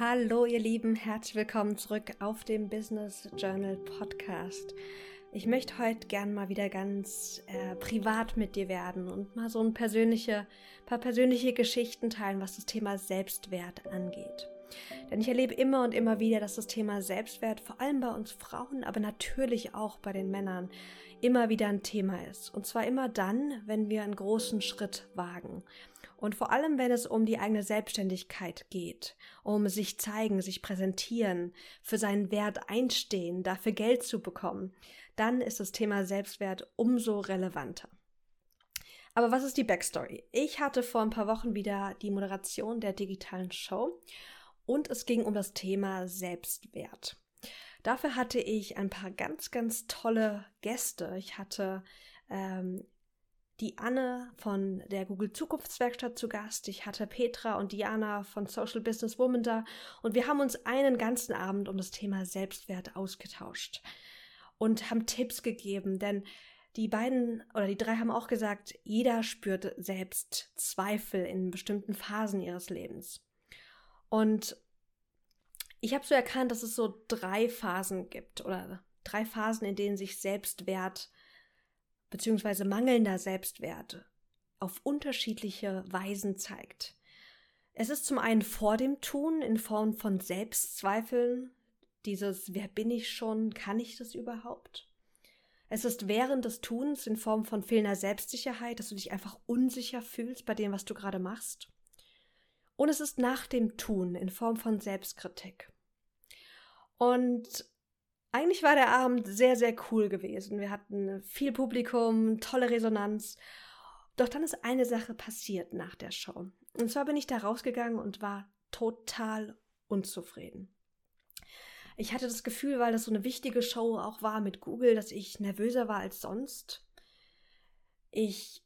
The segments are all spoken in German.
Hallo ihr Lieben, herzlich willkommen zurück auf dem Business Journal Podcast. Ich möchte heute gern mal wieder ganz äh, privat mit dir werden und mal so ein persönliche, paar persönliche Geschichten teilen, was das Thema Selbstwert angeht. Denn ich erlebe immer und immer wieder, dass das Thema Selbstwert vor allem bei uns Frauen, aber natürlich auch bei den Männern immer wieder ein Thema ist. Und zwar immer dann, wenn wir einen großen Schritt wagen. Und vor allem, wenn es um die eigene Selbstständigkeit geht, um sich zeigen, sich präsentieren, für seinen Wert einstehen, dafür Geld zu bekommen, dann ist das Thema Selbstwert umso relevanter. Aber was ist die Backstory? Ich hatte vor ein paar Wochen wieder die Moderation der digitalen Show und es ging um das Thema Selbstwert. Dafür hatte ich ein paar ganz, ganz tolle Gäste. Ich hatte ähm, die Anne von der Google Zukunftswerkstatt zu Gast. Ich hatte Petra und Diana von Social Business Woman da und wir haben uns einen ganzen Abend um das Thema Selbstwert ausgetauscht und haben Tipps gegeben, denn die beiden oder die drei haben auch gesagt, jeder spürt selbst Zweifel in bestimmten Phasen ihres Lebens. Und ich habe so erkannt, dass es so drei Phasen gibt oder drei Phasen, in denen sich Selbstwert bzw. mangelnder Selbstwert auf unterschiedliche Weisen zeigt. Es ist zum einen vor dem Tun in Form von Selbstzweifeln, dieses Wer bin ich schon, kann ich das überhaupt? Es ist während des Tuns in Form von fehlender Selbstsicherheit, dass du dich einfach unsicher fühlst bei dem, was du gerade machst. Und es ist nach dem Tun in Form von Selbstkritik. Und eigentlich war der Abend sehr, sehr cool gewesen. Wir hatten viel Publikum, tolle Resonanz. Doch dann ist eine Sache passiert nach der Show. Und zwar bin ich da rausgegangen und war total unzufrieden. Ich hatte das Gefühl, weil das so eine wichtige Show auch war mit Google, dass ich nervöser war als sonst. Ich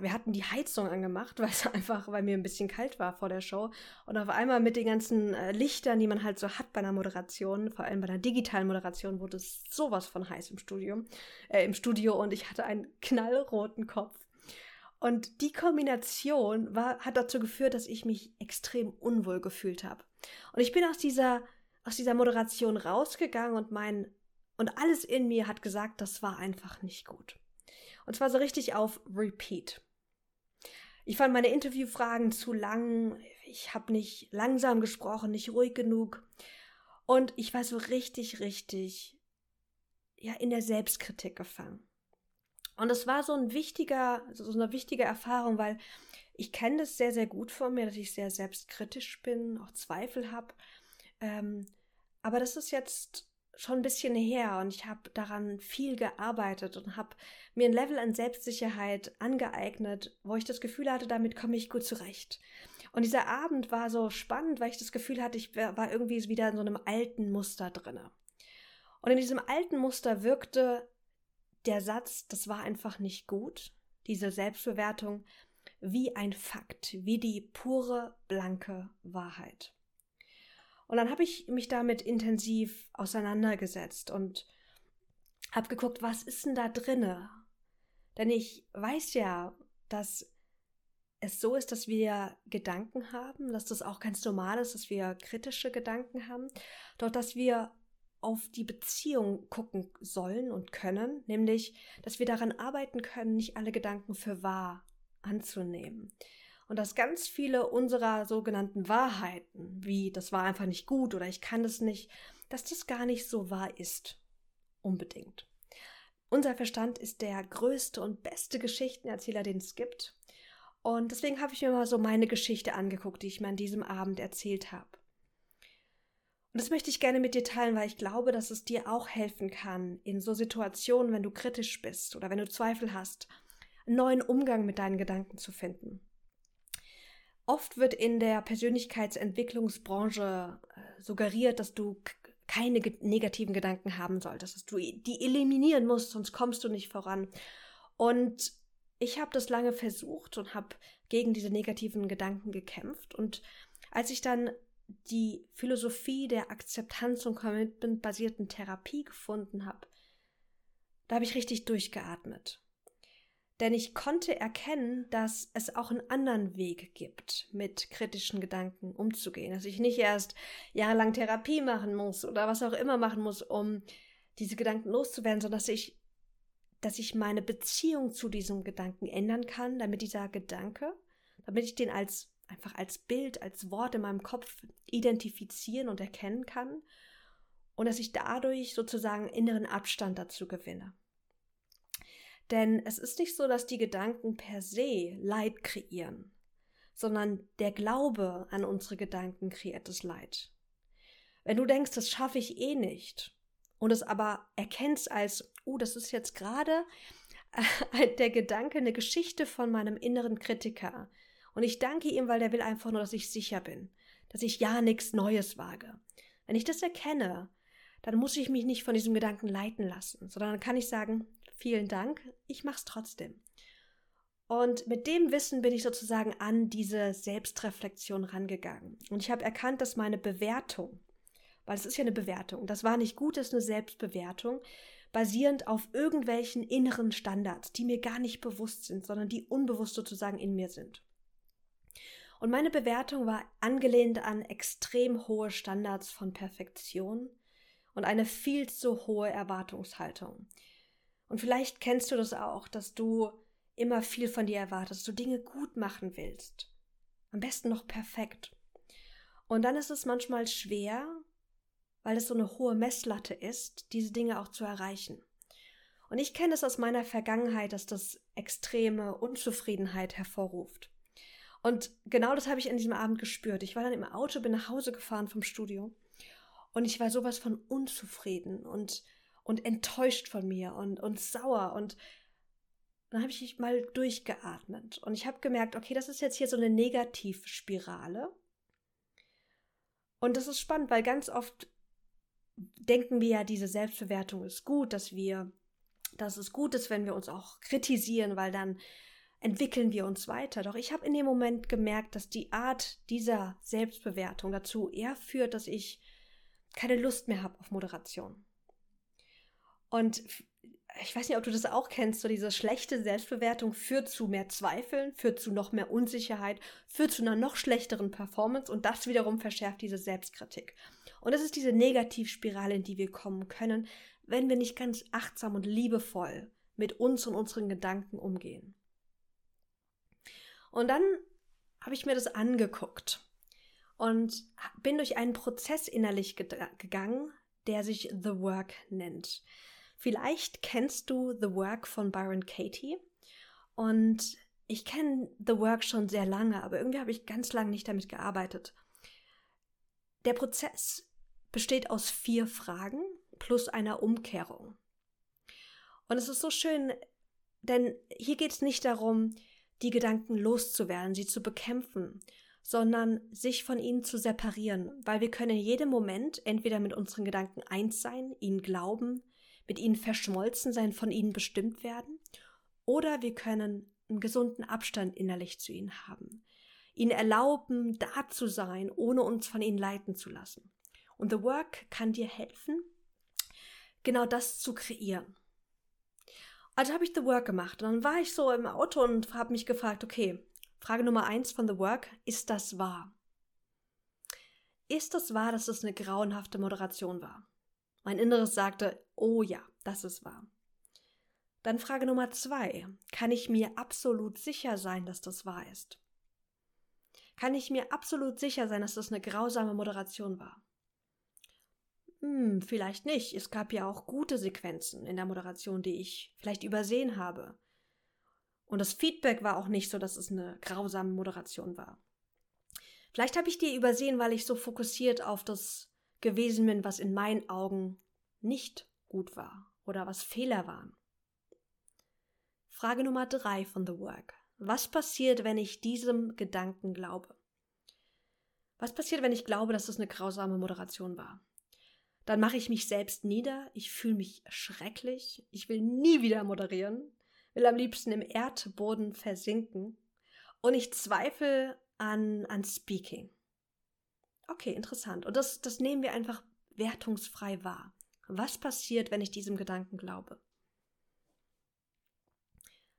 wir hatten die Heizung angemacht, weil es einfach, weil mir ein bisschen kalt war vor der Show. Und auf einmal mit den ganzen äh, Lichtern, die man halt so hat bei einer Moderation, vor allem bei einer digitalen Moderation, wurde es sowas von heiß im Studio, äh, im Studio und ich hatte einen knallroten Kopf. Und die Kombination war, hat dazu geführt, dass ich mich extrem unwohl gefühlt habe. Und ich bin aus dieser, aus dieser Moderation rausgegangen und mein, und alles in mir hat gesagt, das war einfach nicht gut. Und zwar so richtig auf Repeat. Ich fand meine Interviewfragen zu lang. Ich habe nicht langsam gesprochen, nicht ruhig genug. Und ich war so richtig, richtig, ja, in der Selbstkritik gefangen. Und es war so ein wichtiger, so eine wichtige Erfahrung, weil ich kenne das sehr, sehr gut von mir, dass ich sehr selbstkritisch bin, auch Zweifel habe. Ähm, aber das ist jetzt schon ein bisschen her und ich habe daran viel gearbeitet und habe mir ein Level an Selbstsicherheit angeeignet, wo ich das Gefühl hatte, damit komme ich gut zurecht. Und dieser Abend war so spannend, weil ich das Gefühl hatte, ich war irgendwie wieder in so einem alten Muster drinne. Und in diesem alten Muster wirkte der Satz, das war einfach nicht gut, diese Selbstbewertung, wie ein Fakt, wie die pure, blanke Wahrheit. Und dann habe ich mich damit intensiv auseinandergesetzt und habe geguckt, was ist denn da drinne? Denn ich weiß ja, dass es so ist, dass wir Gedanken haben, dass das auch ganz normal ist, dass wir kritische Gedanken haben, doch dass wir auf die Beziehung gucken sollen und können, nämlich, dass wir daran arbeiten können, nicht alle Gedanken für wahr anzunehmen und dass ganz viele unserer sogenannten Wahrheiten, wie das war einfach nicht gut oder ich kann es nicht, dass das gar nicht so wahr ist. Unbedingt. Unser Verstand ist der größte und beste Geschichtenerzähler, den es gibt. Und deswegen habe ich mir mal so meine Geschichte angeguckt, die ich mir an diesem Abend erzählt habe. Und das möchte ich gerne mit dir teilen, weil ich glaube, dass es dir auch helfen kann, in so Situationen, wenn du kritisch bist oder wenn du Zweifel hast, einen neuen Umgang mit deinen Gedanken zu finden. Oft wird in der Persönlichkeitsentwicklungsbranche äh, suggeriert, dass du keine negativen Gedanken haben solltest, dass du die eliminieren musst, sonst kommst du nicht voran. Und ich habe das lange versucht und habe gegen diese negativen Gedanken gekämpft. Und als ich dann die Philosophie der Akzeptanz und Commitment-basierten Therapie gefunden habe, da habe ich richtig durchgeatmet. Denn ich konnte erkennen, dass es auch einen anderen Weg gibt, mit kritischen Gedanken umzugehen. Dass ich nicht erst jahrelang Therapie machen muss oder was auch immer machen muss, um diese Gedanken loszuwerden, sondern dass ich, dass ich meine Beziehung zu diesem Gedanken ändern kann, damit dieser Gedanke, damit ich den als einfach als Bild, als Wort in meinem Kopf identifizieren und erkennen kann und dass ich dadurch sozusagen inneren Abstand dazu gewinne. Denn es ist nicht so, dass die Gedanken per se Leid kreieren, sondern der Glaube an unsere Gedanken kreiert das Leid. Wenn du denkst, das schaffe ich eh nicht, und es aber erkennst als, oh, das ist jetzt gerade äh, der Gedanke, eine Geschichte von meinem inneren Kritiker. Und ich danke ihm, weil der will einfach nur, dass ich sicher bin, dass ich ja nichts Neues wage. Wenn ich das erkenne, dann muss ich mich nicht von diesem Gedanken leiten lassen, sondern dann kann ich sagen, vielen Dank, ich mach's trotzdem. Und mit dem Wissen bin ich sozusagen an diese Selbstreflexion rangegangen. Und ich habe erkannt, dass meine Bewertung, weil es ist ja eine Bewertung, das war nicht gut, das ist eine Selbstbewertung, basierend auf irgendwelchen inneren Standards, die mir gar nicht bewusst sind, sondern die unbewusst sozusagen in mir sind. Und meine Bewertung war angelehnt an extrem hohe Standards von Perfektion und eine viel zu hohe Erwartungshaltung. Und vielleicht kennst du das auch, dass du immer viel von dir erwartest, du Dinge gut machen willst. Am besten noch perfekt. Und dann ist es manchmal schwer, weil es so eine hohe Messlatte ist, diese Dinge auch zu erreichen. Und ich kenne es aus meiner Vergangenheit, dass das extreme Unzufriedenheit hervorruft. Und genau das habe ich an diesem Abend gespürt. Ich war dann im Auto, bin nach Hause gefahren vom Studio und ich war sowas von unzufrieden und und enttäuscht von mir und, und sauer und dann habe ich mal durchgeatmet und ich habe gemerkt, okay, das ist jetzt hier so eine Negativspirale. Und das ist spannend, weil ganz oft denken wir ja, diese Selbstbewertung ist gut, dass wir, dass es gut ist, wenn wir uns auch kritisieren, weil dann entwickeln wir uns weiter. Doch ich habe in dem Moment gemerkt, dass die Art dieser Selbstbewertung dazu eher führt, dass ich keine Lust mehr habe auf Moderation. Und ich weiß nicht, ob du das auch kennst, so diese schlechte Selbstbewertung führt zu mehr Zweifeln, führt zu noch mehr Unsicherheit, führt zu einer noch schlechteren Performance und das wiederum verschärft diese Selbstkritik. Und das ist diese Negativspirale, in die wir kommen können, wenn wir nicht ganz achtsam und liebevoll mit uns und unseren Gedanken umgehen. Und dann habe ich mir das angeguckt und bin durch einen Prozess innerlich gegangen, der sich The Work nennt. Vielleicht kennst du The Work von Byron Katie. Und ich kenne The Work schon sehr lange, aber irgendwie habe ich ganz lange nicht damit gearbeitet. Der Prozess besteht aus vier Fragen plus einer Umkehrung. Und es ist so schön, denn hier geht es nicht darum, die Gedanken loszuwerden, sie zu bekämpfen, sondern sich von ihnen zu separieren, weil wir können in jedem Moment entweder mit unseren Gedanken eins sein, ihnen glauben, mit ihnen verschmolzen sein, von ihnen bestimmt werden, oder wir können einen gesunden Abstand innerlich zu ihnen haben, ihnen erlauben, da zu sein, ohne uns von ihnen leiten zu lassen. Und The Work kann dir helfen, genau das zu kreieren. Also habe ich The Work gemacht und dann war ich so im Auto und habe mich gefragt, okay, Frage Nummer eins von The Work, ist das wahr? Ist das wahr, dass es eine grauenhafte Moderation war? Mein Inneres sagte, oh ja, das ist wahr. Dann Frage Nummer zwei. Kann ich mir absolut sicher sein, dass das wahr ist? Kann ich mir absolut sicher sein, dass das eine grausame Moderation war? Hm, vielleicht nicht. Es gab ja auch gute Sequenzen in der Moderation, die ich vielleicht übersehen habe. Und das Feedback war auch nicht so, dass es eine grausame Moderation war. Vielleicht habe ich die übersehen, weil ich so fokussiert auf das gewesen bin, was in meinen Augen nicht gut war oder was Fehler waren. Frage Nummer drei von The Work. Was passiert, wenn ich diesem Gedanken glaube? Was passiert, wenn ich glaube, dass es eine grausame Moderation war? Dann mache ich mich selbst nieder, ich fühle mich schrecklich, ich will nie wieder moderieren, will am liebsten im Erdboden versinken und ich zweifle an, an Speaking. Okay, interessant. Und das, das nehmen wir einfach wertungsfrei wahr. Was passiert, wenn ich diesem Gedanken glaube?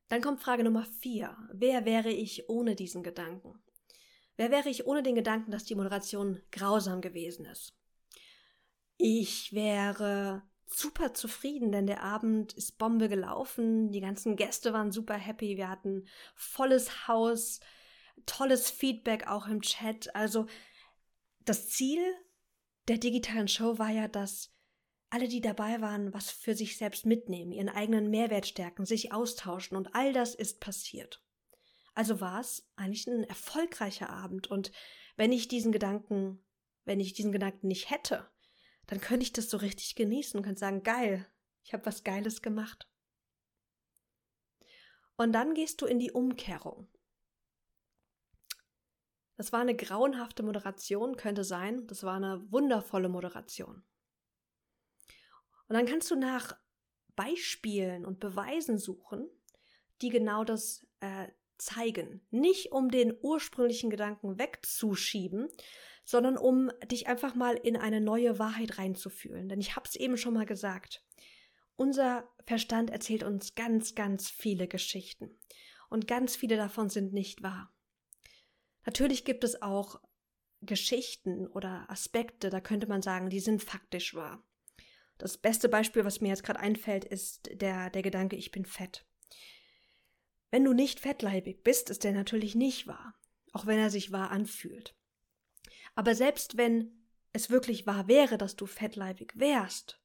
Dann kommt Frage Nummer vier. Wer wäre ich ohne diesen Gedanken? Wer wäre ich ohne den Gedanken, dass die Moderation grausam gewesen ist? Ich wäre super zufrieden, denn der Abend ist Bombe gelaufen. Die ganzen Gäste waren super happy. Wir hatten volles Haus, tolles Feedback auch im Chat. Also das Ziel der digitalen Show war ja, dass alle, die dabei waren, was für sich selbst mitnehmen, ihren eigenen Mehrwert stärken, sich austauschen und all das ist passiert. Also war es eigentlich ein erfolgreicher Abend und wenn ich diesen Gedanken, wenn ich diesen Gedanken nicht hätte, dann könnte ich das so richtig genießen und könnte sagen, geil, ich habe was Geiles gemacht. Und dann gehst du in die Umkehrung. Das war eine grauenhafte Moderation, könnte sein. Das war eine wundervolle Moderation. Und dann kannst du nach Beispielen und Beweisen suchen, die genau das äh, zeigen. Nicht um den ursprünglichen Gedanken wegzuschieben, sondern um dich einfach mal in eine neue Wahrheit reinzufühlen. Denn ich habe es eben schon mal gesagt. Unser Verstand erzählt uns ganz, ganz viele Geschichten. Und ganz viele davon sind nicht wahr. Natürlich gibt es auch Geschichten oder Aspekte, da könnte man sagen, die sind faktisch wahr. Das beste Beispiel, was mir jetzt gerade einfällt, ist der, der Gedanke, ich bin fett. Wenn du nicht fettleibig bist, ist der natürlich nicht wahr, auch wenn er sich wahr anfühlt. Aber selbst wenn es wirklich wahr wäre, dass du fettleibig wärst,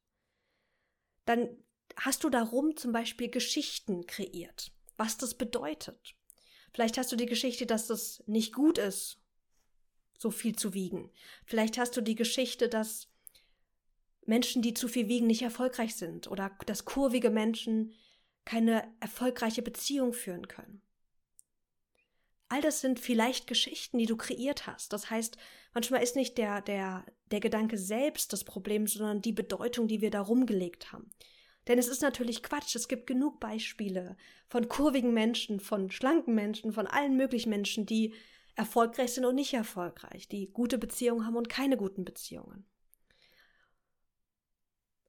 dann hast du darum zum Beispiel Geschichten kreiert, was das bedeutet. Vielleicht hast du die Geschichte, dass es nicht gut ist, so viel zu wiegen. Vielleicht hast du die Geschichte, dass Menschen, die zu viel wiegen, nicht erfolgreich sind oder dass kurvige Menschen keine erfolgreiche Beziehung führen können. All das sind vielleicht Geschichten, die du kreiert hast. Das heißt, manchmal ist nicht der, der, der Gedanke selbst das Problem, sondern die Bedeutung, die wir da rumgelegt haben. Denn es ist natürlich Quatsch. Es gibt genug Beispiele von kurvigen Menschen, von schlanken Menschen, von allen möglichen Menschen, die erfolgreich sind und nicht erfolgreich, die gute Beziehungen haben und keine guten Beziehungen.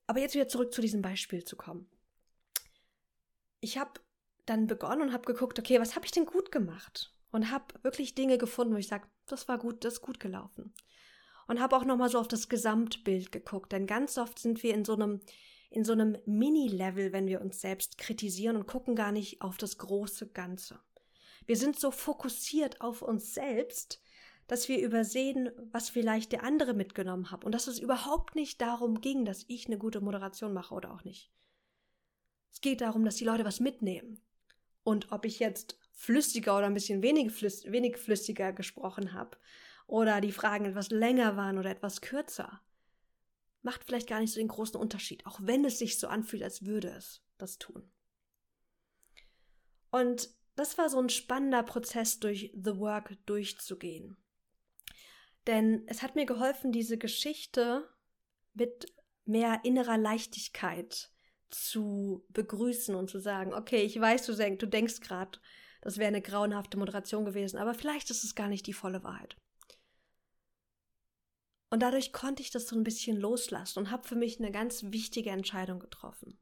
Aber jetzt wieder zurück zu diesem Beispiel zu kommen. Ich habe dann begonnen und habe geguckt, okay, was habe ich denn gut gemacht? Und habe wirklich Dinge gefunden, wo ich sage, das war gut, das ist gut gelaufen. Und habe auch nochmal so auf das Gesamtbild geguckt, denn ganz oft sind wir in so einem in so einem Mini-Level, wenn wir uns selbst kritisieren und gucken gar nicht auf das große Ganze. Wir sind so fokussiert auf uns selbst, dass wir übersehen, was vielleicht der andere mitgenommen hat und dass es überhaupt nicht darum ging, dass ich eine gute Moderation mache oder auch nicht. Es geht darum, dass die Leute was mitnehmen. Und ob ich jetzt flüssiger oder ein bisschen wenig, flüss wenig flüssiger gesprochen habe oder die Fragen etwas länger waren oder etwas kürzer, macht vielleicht gar nicht so den großen Unterschied, auch wenn es sich so anfühlt, als würde es das tun. Und das war so ein spannender Prozess, durch The Work durchzugehen. Denn es hat mir geholfen, diese Geschichte mit mehr innerer Leichtigkeit zu begrüßen und zu sagen, okay, ich weiß, du, denk, du denkst gerade, das wäre eine grauenhafte Moderation gewesen, aber vielleicht ist es gar nicht die volle Wahrheit. Und dadurch konnte ich das so ein bisschen loslassen und habe für mich eine ganz wichtige Entscheidung getroffen.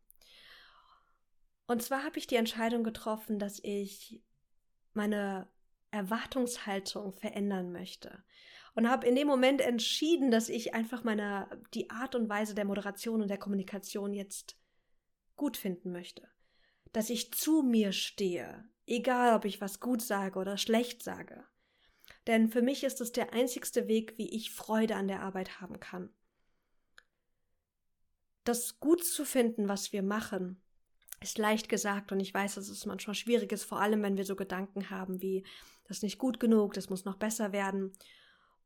Und zwar habe ich die Entscheidung getroffen, dass ich meine Erwartungshaltung verändern möchte. Und habe in dem Moment entschieden, dass ich einfach meine, die Art und Weise der Moderation und der Kommunikation jetzt gut finden möchte. Dass ich zu mir stehe, egal ob ich was gut sage oder schlecht sage. Denn für mich ist es der einzigste Weg, wie ich Freude an der Arbeit haben kann. Das gut zu finden, was wir machen, ist leicht gesagt und ich weiß, dass es manchmal schwierig ist, vor allem wenn wir so Gedanken haben wie, das ist nicht gut genug, das muss noch besser werden.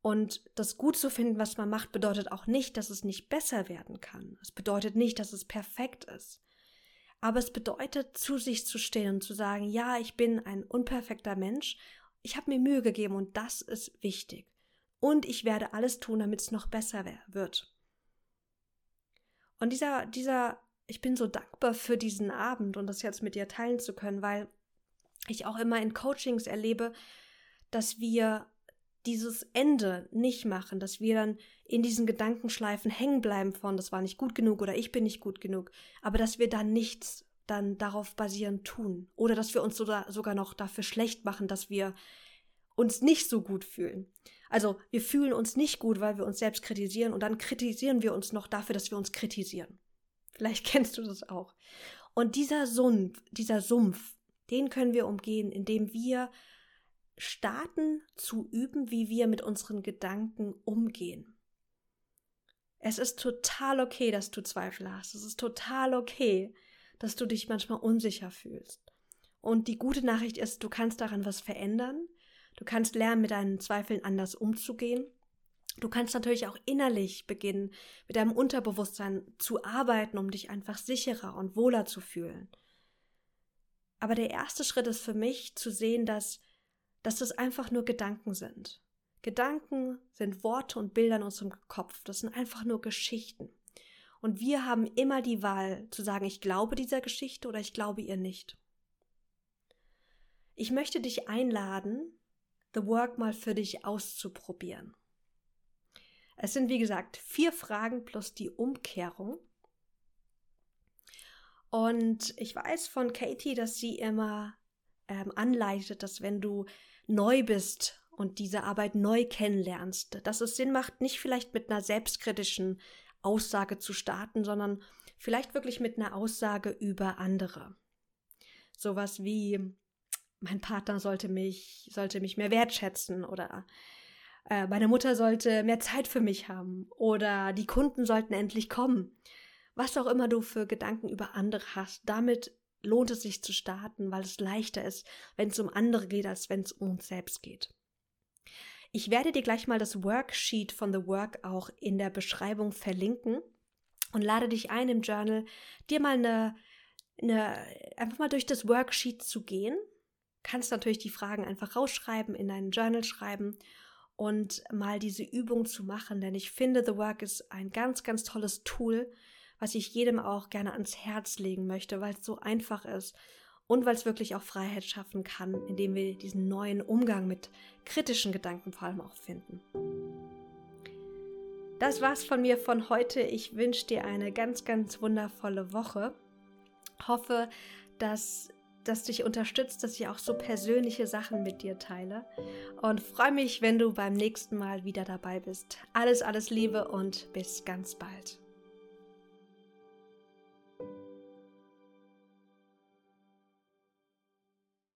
Und das gut zu finden, was man macht, bedeutet auch nicht, dass es nicht besser werden kann. Es bedeutet nicht, dass es perfekt ist. Aber es bedeutet, zu sich zu stehen und zu sagen, ja, ich bin ein unperfekter Mensch ich habe mir Mühe gegeben und das ist wichtig. Und ich werde alles tun, damit es noch besser wird. Und dieser, dieser, ich bin so dankbar für diesen Abend und das jetzt mit dir teilen zu können, weil ich auch immer in Coachings erlebe, dass wir dieses Ende nicht machen, dass wir dann in diesen Gedankenschleifen hängen bleiben von, das war nicht gut genug oder ich bin nicht gut genug, aber dass wir dann nichts dann darauf basierend tun. Oder dass wir uns sogar noch dafür schlecht machen, dass wir uns nicht so gut fühlen. Also wir fühlen uns nicht gut, weil wir uns selbst kritisieren und dann kritisieren wir uns noch dafür, dass wir uns kritisieren. Vielleicht kennst du das auch. Und dieser Sumpf, dieser Sumpf, den können wir umgehen, indem wir starten zu üben, wie wir mit unseren Gedanken umgehen. Es ist total okay, dass du Zweifel hast. Es ist total okay, dass du dich manchmal unsicher fühlst. Und die gute Nachricht ist, du kannst daran was verändern. Du kannst lernen, mit deinen Zweifeln anders umzugehen. Du kannst natürlich auch innerlich beginnen, mit deinem Unterbewusstsein zu arbeiten, um dich einfach sicherer und wohler zu fühlen. Aber der erste Schritt ist für mich zu sehen, dass, dass das einfach nur Gedanken sind. Gedanken sind Worte und Bilder in unserem Kopf. Das sind einfach nur Geschichten. Und wir haben immer die Wahl zu sagen, ich glaube dieser Geschichte oder ich glaube ihr nicht. Ich möchte dich einladen, The Work mal für dich auszuprobieren. Es sind, wie gesagt, vier Fragen plus die Umkehrung. Und ich weiß von Katie, dass sie immer ähm, anleitet, dass wenn du neu bist und diese Arbeit neu kennenlernst, dass es Sinn macht, nicht vielleicht mit einer selbstkritischen Aussage zu starten, sondern vielleicht wirklich mit einer Aussage über andere. Sowas wie, mein Partner sollte mich, sollte mich mehr wertschätzen oder äh, meine Mutter sollte mehr Zeit für mich haben oder die Kunden sollten endlich kommen. Was auch immer du für Gedanken über andere hast, damit lohnt es sich zu starten, weil es leichter ist, wenn es um andere geht, als wenn es um uns selbst geht. Ich werde dir gleich mal das Worksheet von The Work auch in der Beschreibung verlinken und lade dich ein im Journal, dir mal eine, eine einfach mal durch das Worksheet zu gehen. Kannst natürlich die Fragen einfach rausschreiben, in deinen Journal schreiben und mal diese Übung zu machen, denn ich finde, The Work ist ein ganz, ganz tolles Tool, was ich jedem auch gerne ans Herz legen möchte, weil es so einfach ist und weil es wirklich auch Freiheit schaffen kann, indem wir diesen neuen Umgang mit kritischen Gedanken vor allem auch finden. Das war's von mir von heute. Ich wünsche dir eine ganz, ganz wundervolle Woche. Hoffe, dass das dich unterstützt, dass ich auch so persönliche Sachen mit dir teile. Und freue mich, wenn du beim nächsten Mal wieder dabei bist. Alles, alles Liebe und bis ganz bald.